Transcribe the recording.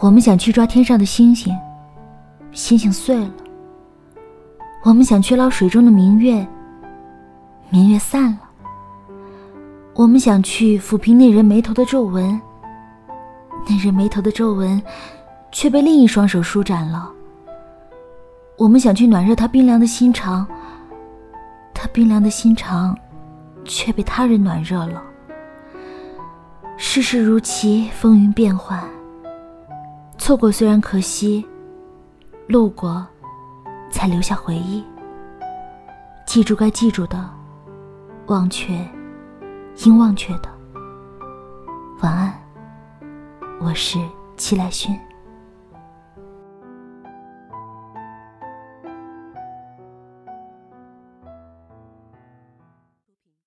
我们想去抓天上的星星，星星碎了；我们想去捞水中的明月，明月散了；我们想去抚平那人眉头的皱纹，那人眉头的皱纹却被另一双手舒展了。我们想去暖热他冰凉的心肠，他冰凉的心肠却被他人暖热了。世事如棋，风云变幻。错过虽然可惜，路过才留下回忆。记住该记住的，忘却应忘却的。晚安，我是齐来勋。